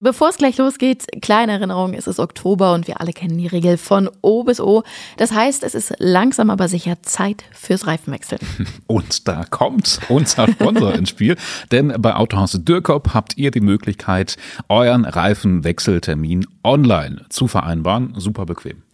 Bevor es gleich losgeht, kleine Erinnerung, es ist Oktober und wir alle kennen die Regel von O bis O. Das heißt, es ist langsam aber sicher Zeit fürs Reifenwechseln. Und da kommt unser Sponsor ins Spiel, denn bei Autohaus Dürkop habt ihr die Möglichkeit, euren Reifenwechseltermin online zu vereinbaren. Super bequem.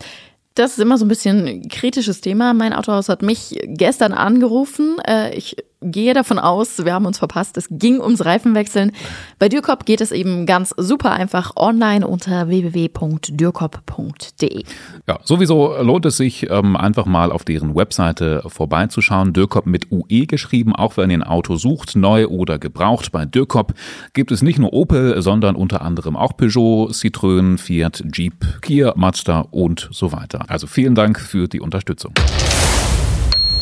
Das ist immer so ein bisschen ein kritisches Thema. Mein Autohaus hat mich gestern angerufen. Äh, ich gehe davon aus, wir haben uns verpasst. Es ging ums Reifenwechseln. Bei Dürkop geht es eben ganz super einfach online unter www.dürkop.de. Ja, sowieso lohnt es sich, ähm, einfach mal auf deren Webseite vorbeizuschauen. Dürkop mit UE geschrieben, auch wenn ihr ein Auto sucht, neu oder gebraucht. Bei Dürkop gibt es nicht nur Opel, sondern unter anderem auch Peugeot, Citroën, Fiat, Jeep, Kia, Mazda und so weiter. Also vielen Dank für die Unterstützung.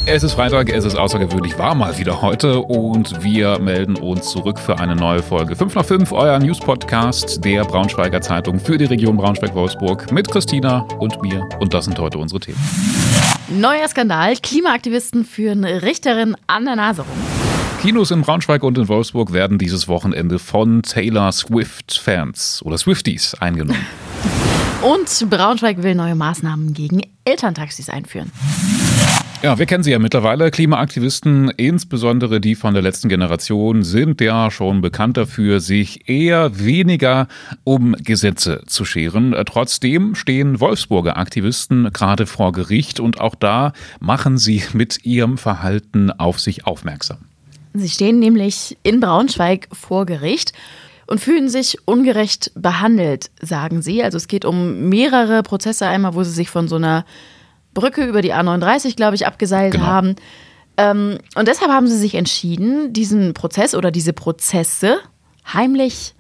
Es ist Freitag, es ist außergewöhnlich warm mal wieder heute und wir melden uns zurück für eine neue Folge 5 nach 5, euer News-Podcast der Braunschweiger Zeitung für die Region Braunschweig-Wolfsburg mit Christina und mir. Und das sind heute unsere Themen. Neuer Skandal. Klimaaktivisten führen Richterin an der Nase rum. Kinos in Braunschweig und in Wolfsburg werden dieses Wochenende von Taylor Swift-Fans oder Swifties eingenommen. Und Braunschweig will neue Maßnahmen gegen Elterntaxis einführen. Ja, wir kennen sie ja mittlerweile. Klimaaktivisten, insbesondere die von der letzten Generation, sind ja schon bekannt dafür, sich eher weniger um Gesetze zu scheren. Trotzdem stehen Wolfsburger Aktivisten gerade vor Gericht und auch da machen sie mit ihrem Verhalten auf sich aufmerksam. Sie stehen nämlich in Braunschweig vor Gericht und fühlen sich ungerecht behandelt, sagen sie. Also es geht um mehrere Prozesse einmal, wo sie sich von so einer Brücke über die A39, glaube ich, abgeseilt genau. haben. Ähm, und deshalb haben sie sich entschieden, diesen Prozess oder diese Prozesse heimlich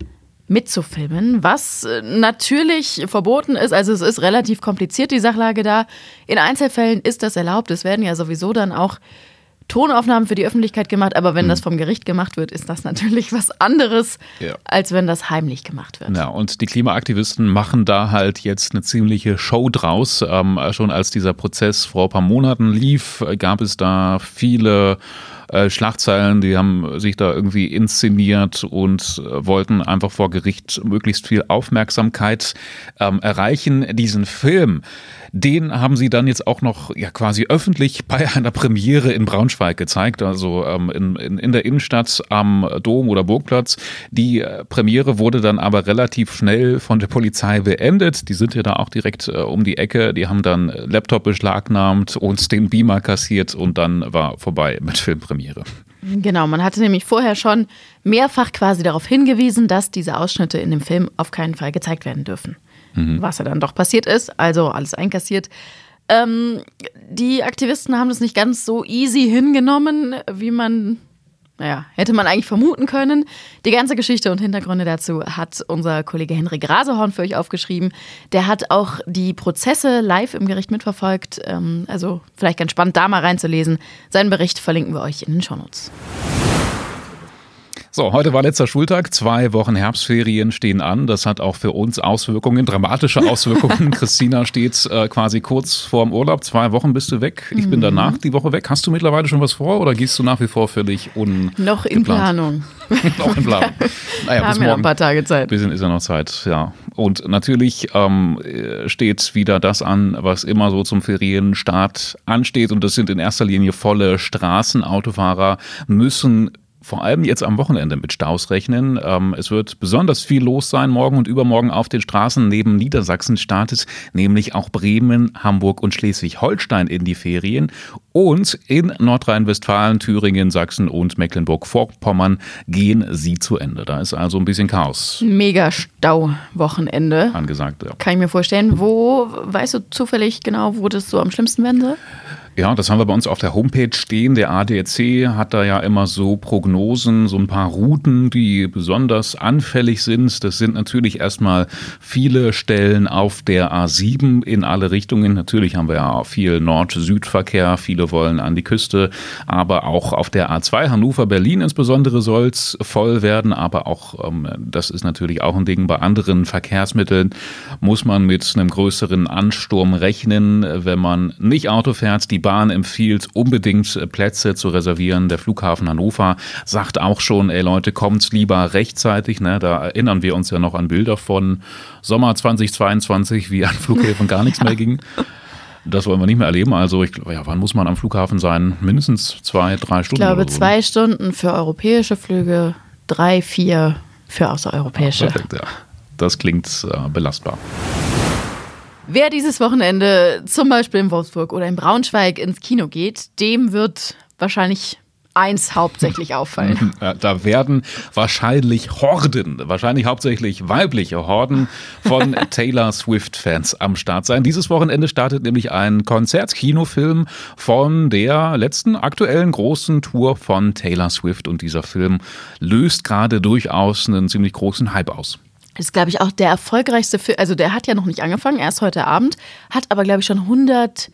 mitzufilmen, was äh, natürlich verboten ist. Also es ist relativ kompliziert, die Sachlage da. In Einzelfällen ist das erlaubt. Es werden ja sowieso dann auch Tonaufnahmen für die Öffentlichkeit gemacht, aber wenn mhm. das vom Gericht gemacht wird, ist das natürlich was anderes, ja. als wenn das heimlich gemacht wird. Ja, und die Klimaaktivisten machen da halt jetzt eine ziemliche Show draus. Ähm, schon als dieser Prozess vor ein paar Monaten lief, gab es da viele äh, Schlagzeilen, die haben sich da irgendwie inszeniert und äh, wollten einfach vor Gericht möglichst viel Aufmerksamkeit ähm, erreichen. Diesen Film, den haben sie dann jetzt auch noch ja quasi öffentlich bei einer Premiere in Braunschweig gezeigt, also ähm, in, in, in der Innenstadt am Dom oder Burgplatz. Die äh, Premiere wurde dann aber relativ schnell von der Polizei beendet. Die sind ja da auch direkt äh, um die Ecke. Die haben dann Laptop beschlagnahmt, uns den Beamer kassiert und dann war vorbei mit Filmpremiere. Premiere. Genau, man hatte nämlich vorher schon mehrfach quasi darauf hingewiesen, dass diese Ausschnitte in dem Film auf keinen Fall gezeigt werden dürfen. Mhm. Was ja dann doch passiert ist, also alles einkassiert. Ähm, die Aktivisten haben das nicht ganz so easy hingenommen, wie man naja, hätte man eigentlich vermuten können. Die ganze Geschichte und Hintergründe dazu hat unser Kollege Henrik Rasehorn für euch aufgeschrieben. Der hat auch die Prozesse live im Gericht mitverfolgt. Ähm, also vielleicht ganz spannend, da mal reinzulesen. Seinen Bericht verlinken wir euch in den Shownotes. So, heute war letzter Schultag. Zwei Wochen Herbstferien stehen an. Das hat auch für uns Auswirkungen, dramatische Auswirkungen. Christina steht äh, quasi kurz vorm Urlaub. Zwei Wochen bist du weg. Ich mhm. bin danach die Woche weg. Hast du mittlerweile schon was vor oder gehst du nach wie vor völlig un Noch in Planung. noch in Planung. Naja, Haben bis morgen. ein paar Tage Zeit. Bisschen ist ja noch Zeit, ja. Und natürlich ähm, steht wieder das an, was immer so zum Ferienstart ansteht. Und das sind in erster Linie volle Straßen. Autofahrer müssen vor allem jetzt am Wochenende mit Staus rechnen. Ähm, es wird besonders viel los sein morgen und übermorgen auf den Straßen. Neben Niedersachsen startet nämlich auch Bremen, Hamburg und Schleswig-Holstein in die Ferien. Und in Nordrhein-Westfalen, Thüringen, Sachsen und Mecklenburg-Vorpommern gehen sie zu Ende. Da ist also ein bisschen Chaos. Mega Stau-Wochenende. Angesagt, ja. Kann ich mir vorstellen. Wo, weißt du zufällig genau, wo das so am schlimmsten werden soll? Ja, das haben wir bei uns auf der Homepage stehen. Der ADAC hat da ja immer so Prognosen, so ein paar Routen, die besonders anfällig sind. Das sind natürlich erstmal viele Stellen auf der A7 in alle Richtungen. Natürlich haben wir ja viel Nord-Süd-Verkehr. Viele wollen an die Küste. Aber auch auf der A2 Hannover-Berlin insbesondere soll es voll werden. Aber auch, ähm, das ist natürlich auch ein Ding, bei anderen Verkehrsmitteln muss man mit einem größeren Ansturm rechnen, wenn man nicht Auto fährt. Die Bahn empfiehlt, unbedingt Plätze zu reservieren. Der Flughafen Hannover sagt auch schon, ey Leute, kommt lieber rechtzeitig. Ne? Da erinnern wir uns ja noch an Bilder von Sommer 2022, wie an Flughäfen gar nichts mehr ging. Das wollen wir nicht mehr erleben. Also ich glaube, ja, wann muss man am Flughafen sein? Mindestens zwei, drei Stunden. Ich glaube, so. Ne? zwei Stunden für europäische Flüge, drei, vier für außereuropäische. Perfekt, ja. Das klingt äh, belastbar. Wer dieses Wochenende zum Beispiel in Wolfsburg oder in Braunschweig ins Kino geht, dem wird wahrscheinlich eins hauptsächlich auffallen. Da werden wahrscheinlich Horden, wahrscheinlich hauptsächlich weibliche Horden von Taylor Swift-Fans am Start sein. Dieses Wochenende startet nämlich ein Konzertkinofilm von der letzten aktuellen großen Tour von Taylor Swift und dieser Film löst gerade durchaus einen ziemlich großen Hype aus. Das ist, glaube ich, auch der erfolgreichste Film. Also, der hat ja noch nicht angefangen, erst heute Abend, hat aber, glaube ich, schon 100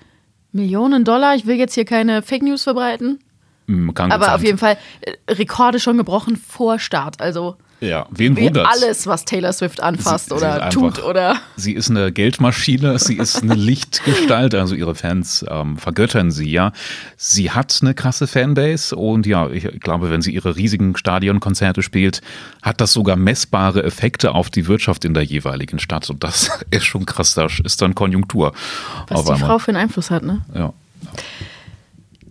Millionen Dollar. Ich will jetzt hier keine Fake News verbreiten. Hm, Kann Aber auf jeden Fall äh, Rekorde schon gebrochen vor Start. Also Ja, wen wie wundert's? alles, was Taylor Swift anfasst Sie- sie oder tut einfach- oder. Sie ist eine Geldmaschine, sie ist eine Lichtgestalt, also ihre Fans ähm, vergöttern sie ja. Sie hat eine krasse Fanbase und ja, ich glaube, wenn sie ihre riesigen Stadionkonzerte spielt, hat das sogar messbare Effekte auf die Wirtschaft in der jeweiligen Stadt und das ist schon krass, da ist dann Konjunktur. Was die. Frau für einen Einfluss hat, ne? Ja.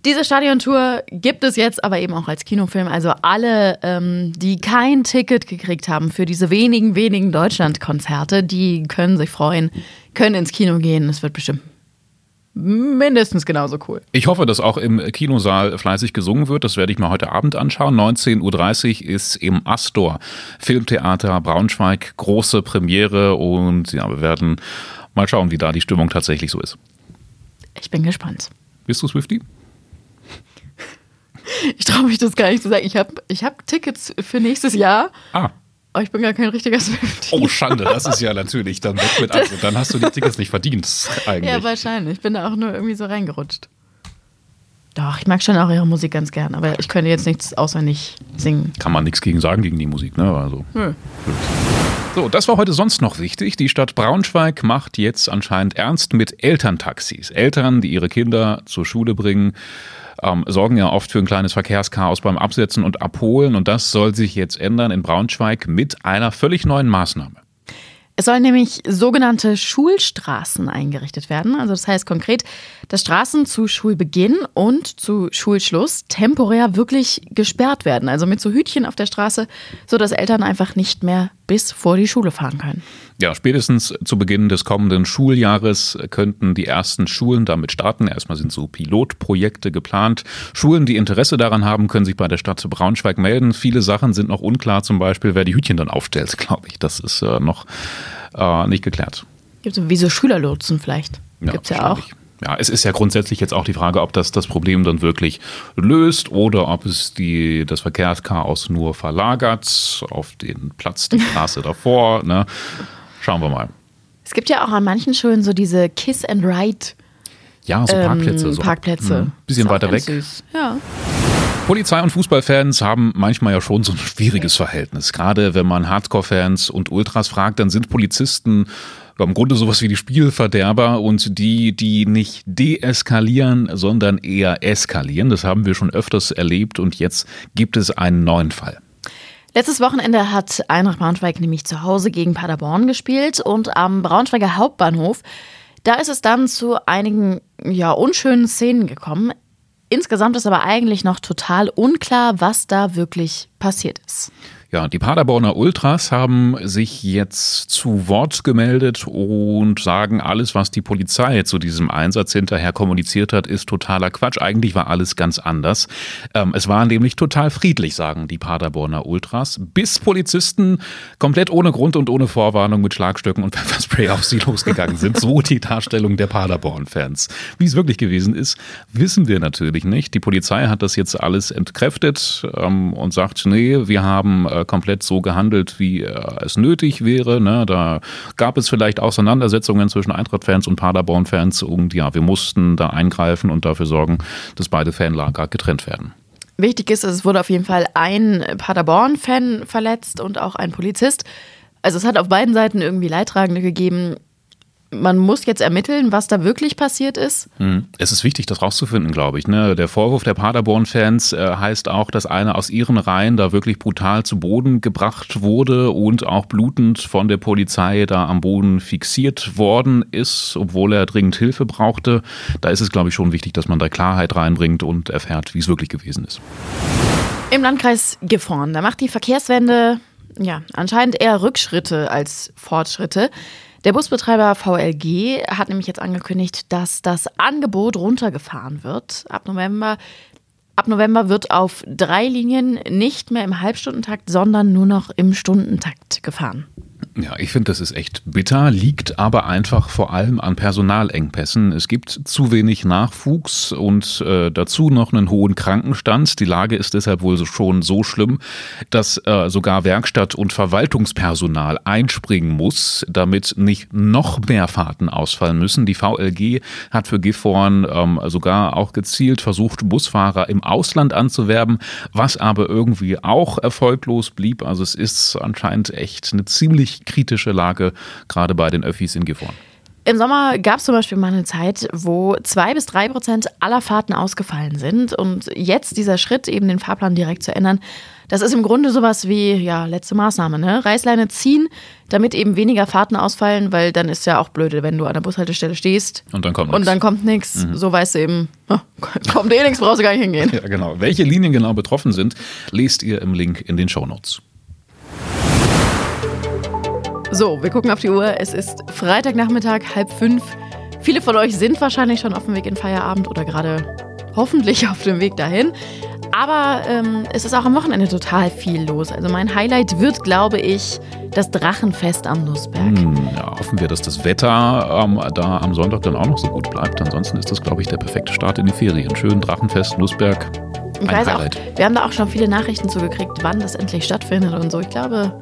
Diese Stadiontour gibt es jetzt aber eben auch als Kinofilm. Also alle, ähm, die kein Ticket gekriegt haben für diese wenigen, wenigen Deutschlandkonzerte, die können sich freuen, können ins Kino gehen. Es wird bestimmt mindestens genauso cool. Ich hoffe, dass auch im Kinosaal fleißig gesungen wird. Das werde ich mir heute Abend anschauen. 19.30 Uhr ist im Astor Filmtheater Braunschweig große Premiere und ja, wir werden mal schauen, wie da die Stimmung tatsächlich so ist. Ich bin gespannt. Bist du Swifty? Ich traue mich das gar nicht zu sagen. Ich habe ich hab Tickets für nächstes Jahr, Ah. aber ich bin gar kein richtiger Swiftie. Oh, Schande, das ist ja natürlich dann weg mit also, Dann hast du die Tickets nicht verdient, eigentlich. Ja, wahrscheinlich. Ich bin da auch nur irgendwie so reingerutscht. Doch, ich mag schon auch ihre Musik ganz gern, aber ich könnte jetzt nichts auswendig singen. Kann man nichts gegen sagen, gegen die Musik, ne? Also. Nö. So, das war heute sonst noch wichtig. Die Stadt Braunschweig macht jetzt anscheinend ernst mit Elterntaxis. Eltern, die ihre Kinder zur Schule bringen, ähm, sorgen ja oft für ein kleines Verkehrschaos beim Absetzen und Abholen. Und das soll sich jetzt ändern in Braunschweig mit einer völlig neuen Maßnahme. Es sollen nämlich sogenannte Schulstraßen eingerichtet werden. Also das heißt konkret, dass Straßen zu Schulbeginn und zu Schulschluss temporär wirklich gesperrt werden. Also mit so Hütchen auf der Straße, sodass Eltern einfach nicht mehr bis vor die Schule fahren können. Ja, spätestens zu Beginn des kommenden Schuljahres könnten die ersten Schulen damit starten. Erstmal sind so Pilotprojekte geplant. Schulen, die Interesse daran haben, können sich bei der Stadt Braunschweig melden. Viele Sachen sind noch unklar, zum Beispiel, wer die Hütchen dann aufstellt, glaube ich. Das ist äh, noch äh, nicht geklärt. Gibt es wie so Schülerlotsen vielleicht? Gibt's ja auch. Ja, es ist ja grundsätzlich jetzt auch die Frage, ob das das Problem dann wirklich löst oder ob es die, das Verkehrschaos nur verlagert auf den Platz, die Straße davor. Ne? Schauen wir mal. Es gibt ja auch an manchen Schulen so diese Kiss and Ride Ja, so Parkplätze. ähm, so. Parkplätze. Mhm. Bisschen Ist auch weiter weg. Süß. Ja. Polizei und Fußballfans haben manchmal ja schon so ein schwieriges Verhältnis. Gerade wenn man Hardcore-Fans und Ultras fragt, dann sind Polizisten ja, im Grunde sowas wie die Spielverderber und die, die nicht deeskalieren, sondern eher eskalieren. Das haben wir schon öfters erlebt und jetzt gibt es einen neuen Fall. Letztes Wochenende hat Eintracht Braunschweig nämlich zu Hause gegen Paderborn gespielt und am Braunschweiger Hauptbahnhof, da ist es dann zu einigen ja, unschönen Szenen gekommen. Insgesamt ist aber eigentlich noch total unklar, was da wirklich passiert ist. Ja, die Paderborner Ultras haben sich jetzt zu Wort gemeldet und sagen, alles, was die Polizei zu diesem Einsatz hinterher kommuniziert hat, ist totaler Quatsch. Eigentlich war alles ganz anders. Ähm, es war nämlich total friedlich, sagen die Paderborner Ultras, bis Polizisten komplett ohne Grund und ohne Vorwarnung mit Schlagstöcken und Pfefferspray auf sie losgegangen sind. So die Darstellung der Paderborn-Fans. Wie es wirklich gewesen ist, wissen wir natürlich nicht. Die Polizei hat das jetzt alles entkräftet ähm, und sagt, nee, wir haben äh, komplett so gehandelt, wie äh, es nötig wäre. Ne? Da gab es vielleicht Auseinandersetzungen zwischen Eintracht-Fans und Paderborn-Fans und ja, wir mussten da eingreifen und dafür sorgen, dass beide Fanlager getrennt werden. Wichtig ist, es wurde auf jeden Fall ein Paderborn-Fan verletzt und auch ein Polizist. Also es hat auf beiden Seiten irgendwie Leidtragende gegeben. Man muss jetzt ermitteln, was da wirklich passiert ist. Hm. Es ist wichtig, das rauszufinden, glaube ich. Ne? Der Vorwurf der Paderborn-Fans äh, heißt auch, dass einer aus ihren Reihen da wirklich brutal zu Boden gebracht wurde und auch blutend von der Polizei da am Boden fixiert worden ist, obwohl er dringend Hilfe brauchte. Da ist es, glaube ich, schon wichtig, dass man da Klarheit reinbringt und erfährt, wie es wirklich gewesen ist. Im Landkreis Gifhorn, da macht die Verkehrswende ja anscheinend eher Rückschritte als Fortschritte. Der Busbetreiber VLG hat nämlich jetzt angekündigt, dass das Angebot runtergefahren wird. Ab November, ab November wird auf drei Linien nicht mehr im Halbstundentakt, sondern nur noch im Stundentakt gefahren. Ja, ich finde, das ist echt bitter, liegt aber einfach vor allem an Personalengpässen. Es gibt zu wenig Nachwuchs und äh, dazu noch einen hohen Krankenstand. Die Lage ist deshalb wohl schon so schlimm, dass äh, sogar Werkstatt- und Verwaltungspersonal einspringen muss, damit nicht noch mehr Fahrten ausfallen müssen. Die VLG hat für Gifhorn ähm, sogar auch gezielt versucht, Busfahrer im Ausland anzuwerben, was aber irgendwie auch erfolglos blieb. Also es ist anscheinend echt eine ziemlich kritische Lage, gerade bei den Öffis in Gifhorn. Im Sommer gab es zum Beispiel mal eine Zeit, wo zwei bis drei Prozent aller Fahrten ausgefallen sind. Und jetzt dieser Schritt, eben den Fahrplan direkt zu ändern, das ist im Grunde sowas wie, ja, letzte Maßnahme, ne? Reißleine ziehen, damit eben weniger Fahrten ausfallen, weil dann ist ja auch blöde, wenn du an der Bushaltestelle stehst. Und dann kommt nichts. Und dann kommt nichts. Mhm. So weißt du eben, oh, kommt eh nichts, brauchst du gar nicht hingehen. Ja, genau. Welche Linien genau betroffen sind, lest ihr im Link in den Show Notes. So, wir gucken auf die Uhr. Es ist Freitagnachmittag, halb fünf. Viele von euch sind wahrscheinlich schon auf dem Weg in Feierabend oder gerade hoffentlich auf dem Weg dahin. Aber ähm, es ist auch am Wochenende total viel los. Also mein Highlight wird, glaube ich, das Drachenfest am Nussberg. Hm, ja, hoffen wir, dass das Wetter ähm, da am Sonntag dann auch noch so gut bleibt. Ansonsten ist das, glaube ich, der perfekte Start in die Ferien. Schön Drachenfest, Nussberg. Ich weiß Highlight. auch, wir haben da auch schon viele Nachrichten zugekriegt, wann das endlich stattfindet und so. Ich glaube,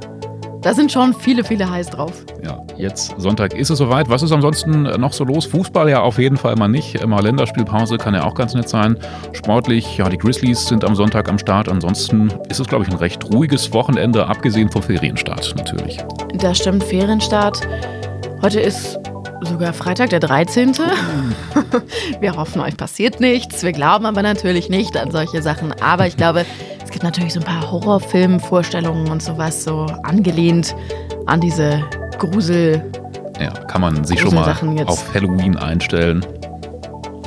da sind schon viele, viele heiß drauf. Ja, jetzt Sonntag ist es soweit. Was ist ansonsten noch so los? Fußball ja auf jeden Fall mal nicht. Immer Länderspielpause kann ja auch ganz nett sein. Sportlich, ja, die Grizzlies sind am Sonntag am Start. Ansonsten ist es, glaube ich, ein recht ruhiges Wochenende, abgesehen vom Ferienstart natürlich. Das stimmt, Ferienstart. Heute ist sogar Freitag, der 13. Wir hoffen, euch passiert nichts. Wir glauben aber natürlich nicht an solche Sachen. Aber ich glaube, gibt natürlich so ein paar Horrorfilmvorstellungen und sowas, so angelehnt an diese Grusel. Ja, kann man sich schon mal auf Halloween einstellen.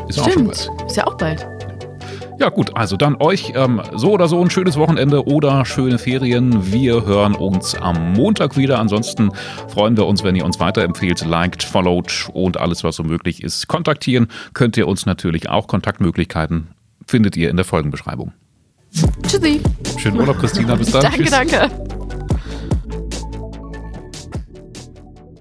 Ist Stimmt. auch schon bald. Ist ja auch bald. Ja gut, also dann euch ähm, so oder so ein schönes Wochenende oder schöne Ferien. Wir hören uns am Montag wieder. Ansonsten freuen wir uns, wenn ihr uns weiterempfehlt, liked, followed und alles, was so möglich ist. Kontaktieren könnt ihr uns natürlich auch. Kontaktmöglichkeiten findet ihr in der Folgenbeschreibung. Tschüssi. Schönen Urlaub, Christina. Bis dann. danke, Tschüss. danke.